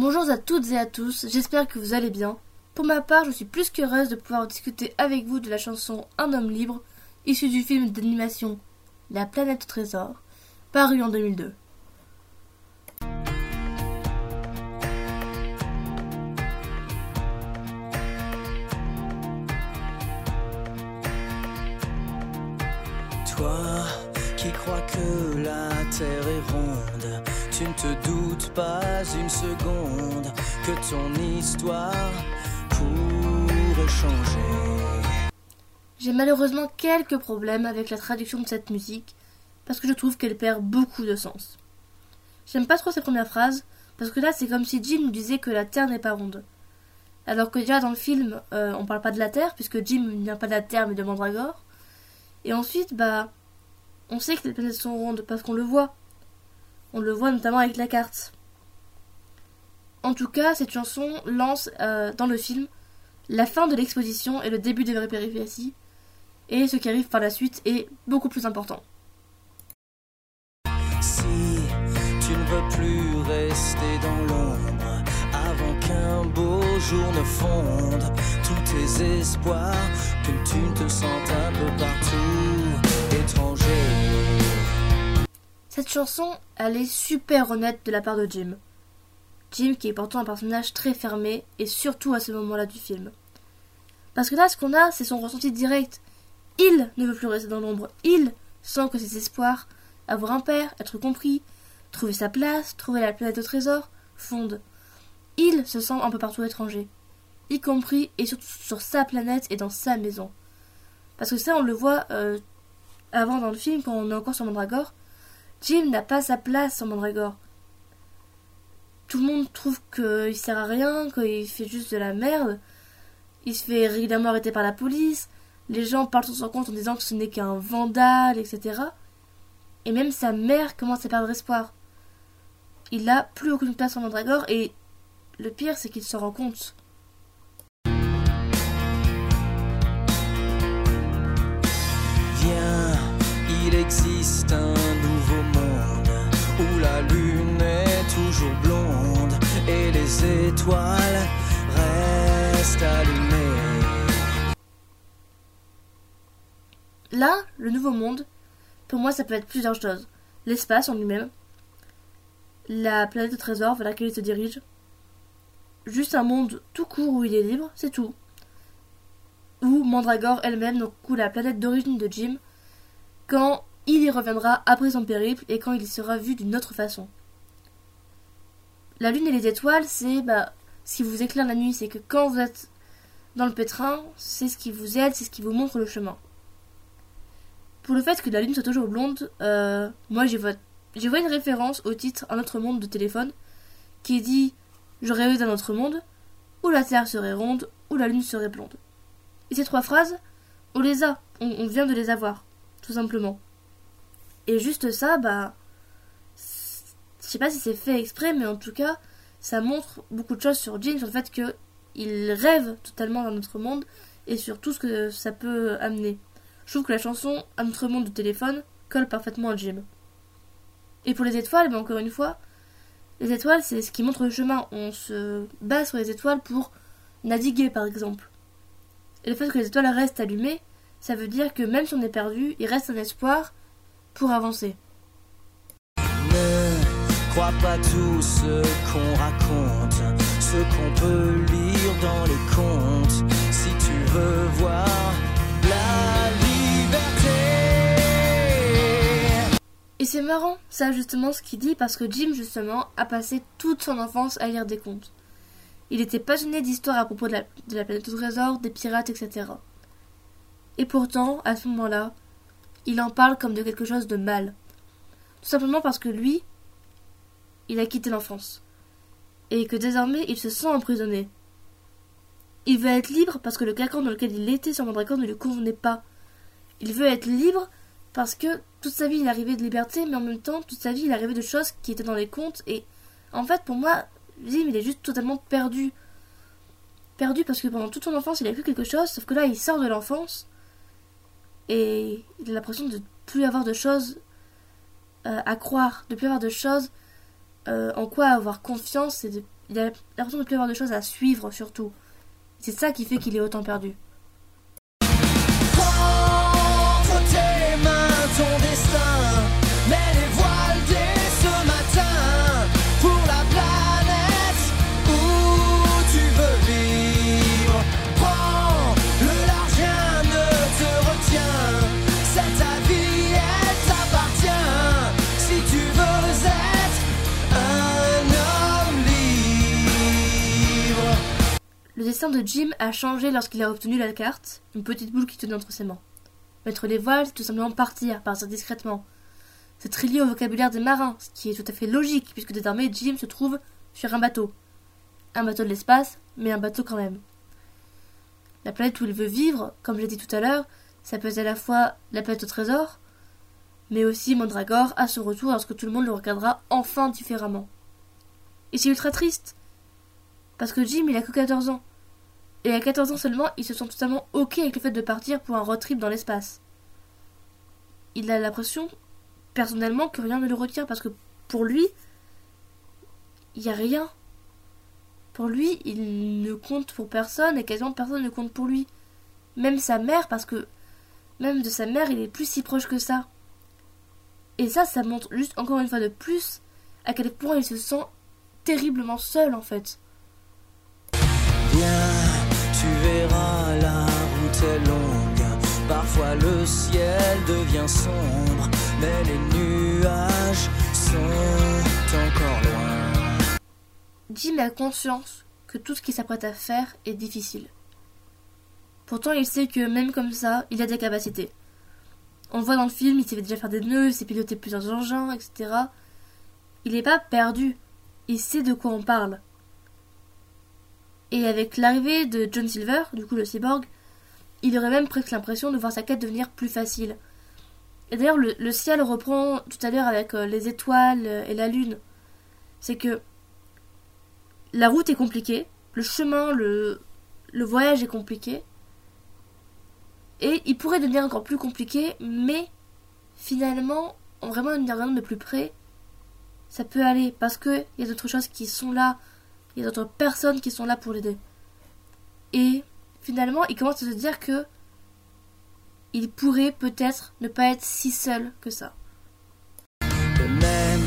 Bonjour à toutes et à tous, j'espère que vous allez bien. Pour ma part, je suis plus qu'heureuse de pouvoir discuter avec vous de la chanson Un homme libre, issue du film d'animation La planète au trésor, paru en 2002. Toi qui crois que la terre est ronde, tu ne te doutes pas une seconde que ton histoire pourrait changer. J'ai malheureusement quelques problèmes avec la traduction de cette musique, parce que je trouve qu'elle perd beaucoup de sens. J'aime pas trop ces premières phrases, parce que là c'est comme si Jim disait que la Terre n'est pas ronde. Alors que déjà dans le film, euh, on parle pas de la Terre, puisque Jim ne vient pas de la Terre mais de Mandragore. Et ensuite, bah, on sait que les planètes sont rondes parce qu'on le voit. On le voit notamment avec la carte. En tout cas, cette chanson lance euh, dans le film la fin de l'exposition et le début des vraies péripéties. Et ce qui arrive par la suite est beaucoup plus important. Si tu ne veux plus rester dans l'ombre avant qu'un beau jour ne fonde tous tes espoirs, que tu ne te sentes un peu partout étranger. Cette chanson, elle est super honnête de la part de Jim. Jim qui est pourtant un personnage très fermé, et surtout à ce moment-là du film. Parce que là, ce qu'on a, c'est son ressenti direct. Il ne veut plus rester dans l'ombre. Il sent que ses espoirs, avoir un père, être compris, trouver sa place, trouver la planète au trésor, fondent. Il se sent un peu partout étranger, y compris et surtout sur sa planète et dans sa maison. Parce que ça, on le voit euh, avant dans le film, quand on est encore sur Mandragore. Jim n'a pas sa place sur Mandragore. Tout le monde trouve qu'il sert à rien, qu'il fait juste de la merde. Il se fait régulièrement arrêter par la police. Les gens parlent sur son compte en disant que ce n'est qu'un vandale, etc. Et même sa mère commence à perdre espoir. Il n'a plus aucune place sur Mandragore et le pire c'est qu'il se rend compte. Viens, il existe un Là, le nouveau monde, pour moi ça peut être plusieurs choses. L'espace en lui-même, la planète au trésor vers laquelle il se dirige, juste un monde tout court où il est libre, c'est tout. Ou Mandragore elle-même, donc ou la planète d'origine de Jim, quand il y reviendra après son périple et quand il sera vu d'une autre façon. La lune et les étoiles, c'est bah, ce qui vous éclaire la nuit, c'est que quand vous êtes dans le pétrin, c'est ce qui vous aide, c'est ce qui vous montre le chemin. Pour le fait que la lune soit toujours blonde, euh, moi vois, j'y vois une référence au titre Un autre monde de téléphone qui dit Je rêvais d'un autre monde où la terre serait ronde, où la lune serait blonde. Et ces trois phrases, on les a, on vient de les avoir, tout simplement. Et juste ça, bah. Je sais pas si c'est fait exprès, mais en tout cas, ça montre beaucoup de choses sur Jim, sur le fait qu'il rêve totalement d'un autre monde et sur tout ce que ça peut amener. Je trouve que la chanson Un autre monde de téléphone colle parfaitement à Jim. Et pour les étoiles, ben encore une fois, les étoiles c'est ce qui montre le chemin. On se base sur les étoiles pour naviguer par exemple. Et le fait que les étoiles restent allumées, ça veut dire que même si on est perdu, il reste un espoir pour avancer. Pas tout ce qu'on raconte, ce qu'on peut lire dans les contes. Si tu veux voir la liberté. Et c'est marrant, ça justement ce qu'il dit, parce que Jim justement a passé toute son enfance à lire des contes. Il était passionné d'histoire à propos de la, de la planète au trésor, des pirates, etc. Et pourtant, à ce moment-là, il en parle comme de quelque chose de mal. Tout simplement parce que lui, il a quitté l'enfance. Et que désormais, il se sent emprisonné. Il veut être libre parce que le carcan dans lequel il était sur Mandragore ne lui convenait pas. Il veut être libre parce que toute sa vie il arrivait de liberté, mais en même temps, toute sa vie il arrivait de choses qui étaient dans les contes. Et en fait, pour moi, Jim il est juste totalement perdu. Perdu parce que pendant toute son enfance il a cru quelque chose, sauf que là il sort de l'enfance et il a l'impression de plus avoir de choses euh, à croire, de plus avoir de choses euh, en quoi avoir confiance et, de, Il a l'impression de plus avoir de choses à suivre surtout. C'est ça qui fait qu'il est autant perdu. Destin de Jim a changé lorsqu'il a obtenu la carte, une petite boule qui tenait entre ses mains. Mettre les voiles, c'est tout simplement partir, partir discrètement. C'est très lié au vocabulaire des marins, ce qui est tout à fait logique, puisque désormais Jim se trouve sur un bateau. Un bateau de l'espace, mais un bateau quand même. La planète où il veut vivre, comme j'ai dit tout à l'heure, ça à la fois la planète au trésor, mais aussi Mandragore à son retour lorsque tout le monde le regardera enfin différemment. Et c'est ultra triste, parce que Jim il a que 14 ans. Et à 14 ans seulement, il se sent totalement ok avec le fait de partir pour un road trip dans l'espace. Il a l'impression, personnellement, que rien ne le retient parce que pour lui, il n'y a rien. Pour lui, il ne compte pour personne et quasiment personne ne compte pour lui. Même sa mère, parce que même de sa mère, il est plus si proche que ça. Et ça, ça montre juste encore une fois de plus à quel point il se sent terriblement seul en fait la route est longue. Parfois le ciel devient sombre, mais les nuages sont encore loin. Jim a conscience que tout ce qu'il s'apprête à faire est difficile. Pourtant, il sait que même comme ça, il a des capacités. On voit dans le film, il sait déjà faire des nœuds, il sait piloter plusieurs engins, etc. Il n'est pas perdu. Il sait de quoi on parle. Et avec l'arrivée de John Silver, du coup le cyborg, il aurait même presque l'impression de voir sa quête devenir plus facile. Et d'ailleurs, le, ciel reprend tout à l'heure avec euh, les étoiles et la lune. C'est que la route est compliquée, le chemin, le, le voyage est compliqué. Et il pourrait devenir encore plus compliqué, mais finalement, en vraiment regardant de plus près, ça peut aller parce qu'il y a d'autres choses qui sont là il y a d'autres personnes qui sont là pour l'aider. Et finalement, il commence à se dire que il pourrait peut-être ne pas être si seul que ça. Même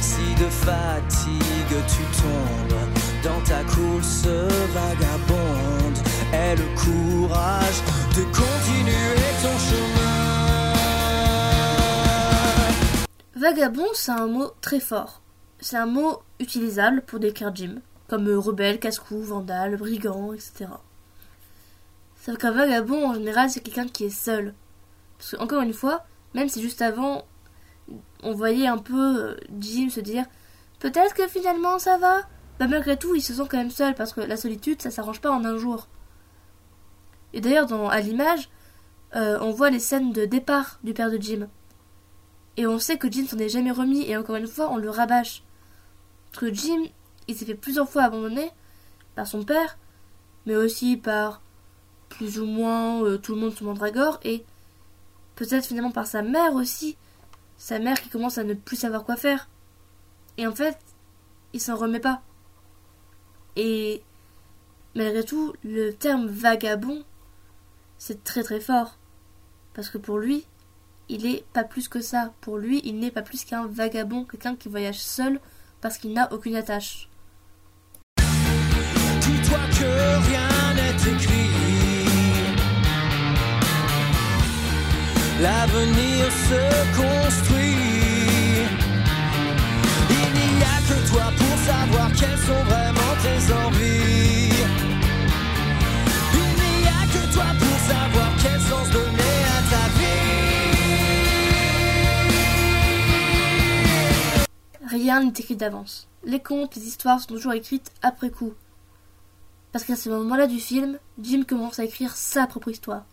si de fatigue tu tombes dans ta course vagabonde, aie le courage de continuer ton chemin. Vagabond, c'est un mot très fort. C'est un mot utilisable pour décrire Jim comme euh, rebelle, casse-cou, vandale, brigand, etc. Sauf qu'un vagabond, en général, c'est quelqu'un qui est seul. Parce que, encore une fois, même si juste avant, on voyait un peu euh, Jim se dire peut-être que finalement ça va, bah malgré tout, il se sent quand même seul parce que la solitude, ça s'arrange pas en un jour. Et d'ailleurs, à l'image, euh, on voit les scènes de départ du père de Jim. Et on sait que Jim s'en est jamais remis, et encore une fois, on le rabâche. Parce que Jim, il s'est fait plusieurs fois abandonner par son père, mais aussi par plus ou moins euh, tout le monde sur Mandragore, et peut-être finalement par sa mère aussi, sa mère qui commence à ne plus savoir quoi faire. Et en fait, il s'en remet pas. Et malgré tout, le terme vagabond, c'est très très fort. Parce que pour lui, il est pas plus que ça. Pour lui, il n'est pas plus qu'un vagabond, quelqu'un qui voyage seul parce qu'il n'a aucune attache que rien n'est écrit. L'avenir se construit. Il n'y a que toi pour savoir quelles sont vraiment tes envies. Il n'y a que toi pour savoir quel sens donner à ta vie. Rien n'est écrit d'avance. Les contes, les histoires sont toujours écrites après coup. Parce qu'à ce moment-là du film, Jim commence à écrire sa propre histoire.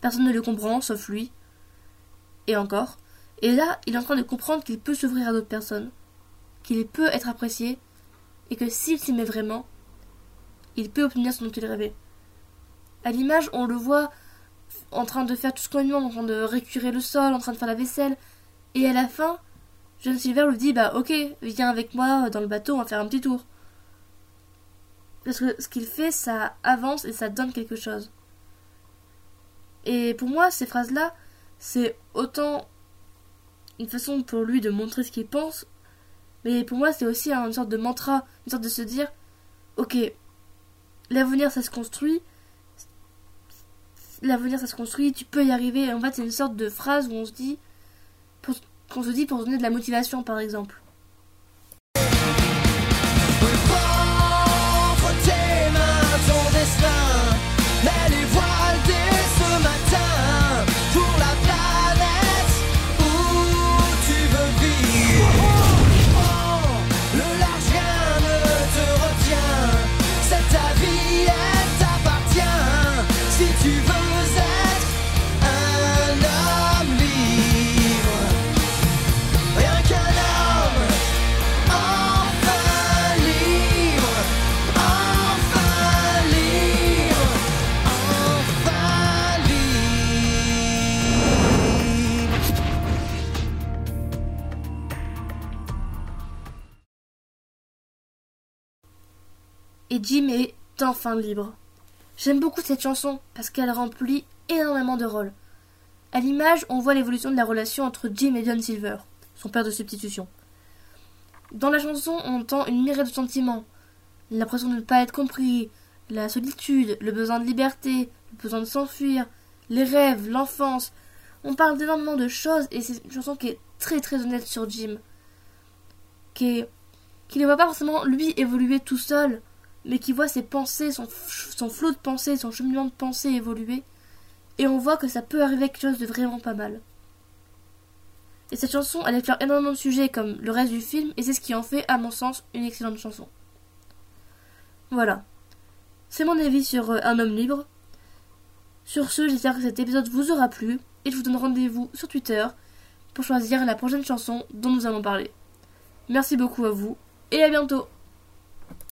Personne ne le comprend, sauf lui. Et encore. Et là, il est en train de comprendre qu'il peut s'ouvrir à d'autres personnes, qu'il peut être apprécié, et que s'il s'y met vraiment, il peut obtenir ce dont il rêvait. À l'image, on le voit en train de faire tout ce qu'on lui demande, en train de récurer le sol, en train de faire la vaisselle, et à la fin, John Silver lui dit Bah ok, viens avec moi dans le bateau, on va faire un petit tour. Parce que ce qu'il fait, ça avance et ça donne quelque chose. Et pour moi, ces phrases-là, c'est autant une façon pour lui de montrer ce qu'il pense, mais pour moi, c'est aussi une sorte de mantra, une sorte de se dire, ok, l'avenir, ça se construit, l'avenir, ça se construit, tu peux y arriver. En fait, c'est une sorte de phrase où on se dit, qu'on se dit pour donner de la motivation, par exemple. Et Jim est enfin libre. J'aime beaucoup cette chanson parce qu'elle remplit énormément de rôles. À l'image, on voit l'évolution de la relation entre Jim et John Silver, son père de substitution. Dans la chanson, on entend une myriade de sentiments. L'impression de ne pas être compris, la solitude, le besoin de liberté, le besoin de s'enfuir, les rêves, l'enfance. On parle d'énormément de choses et c'est une chanson qui est très très honnête sur Jim. Qui, qui ne voit pas forcément lui évoluer tout seul, mais qui voit ses pensées, son, flot de pensées, son cheminement de pensée évoluer, et on voit que ça peut arriver quelque chose de vraiment pas mal. Et cette chanson, elle éclaire énormément de sujets comme le reste du film, et c'est ce qui en fait, à mon sens, une excellente chanson. Voilà. C'est mon avis sur euh, Un homme libre. Sur ce, j'espère que cet épisode vous aura plu, et je vous donne rendez-vous sur Twitter pour choisir la prochaine chanson dont nous allons parler. Merci beaucoup à vous, et à bientôt